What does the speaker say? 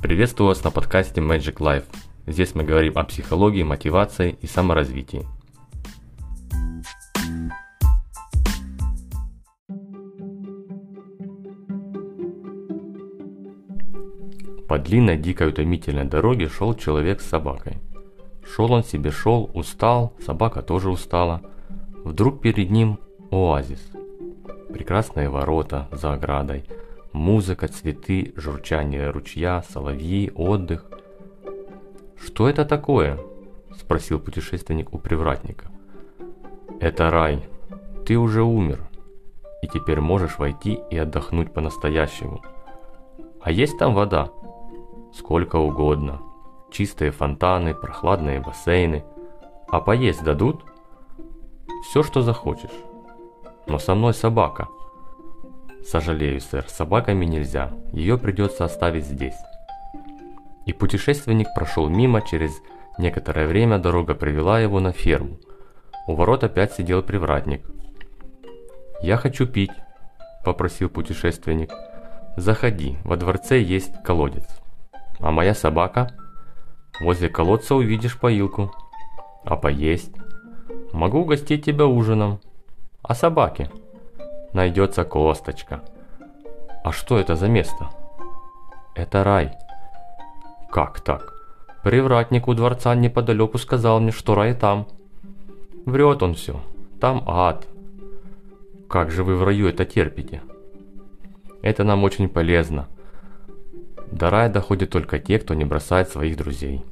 Приветствую вас на подкасте Magic Life. Здесь мы говорим о психологии, мотивации и саморазвитии. По длинной, дикой, утомительной дороге шел человек с собакой. Шел он себе, шел, устал, собака тоже устала. Вдруг перед ним оазис. Прекрасные ворота за оградой – Музыка, цветы, журчание ручья, соловьи, отдых. «Что это такое?» – спросил путешественник у привратника. «Это рай. Ты уже умер, и теперь можешь войти и отдохнуть по-настоящему. А есть там вода? Сколько угодно. Чистые фонтаны, прохладные бассейны. А поесть дадут? Все, что захочешь. Но со мной собака – «Сожалею, сэр, собаками нельзя, ее придется оставить здесь». И путешественник прошел мимо, через некоторое время дорога привела его на ферму. У ворот опять сидел привратник. «Я хочу пить», – попросил путешественник. «Заходи, во дворце есть колодец». «А моя собака?» «Возле колодца увидишь поилку». «А поесть?» «Могу угостить тебя ужином». «А собаки?» Найдется косточка. А что это за место? Это рай. Как так? Привратник у дворца неподалеку сказал мне, что рай там. Врет он все. Там ад. Как же вы в раю это терпите? Это нам очень полезно. До рая доходят только те, кто не бросает своих друзей.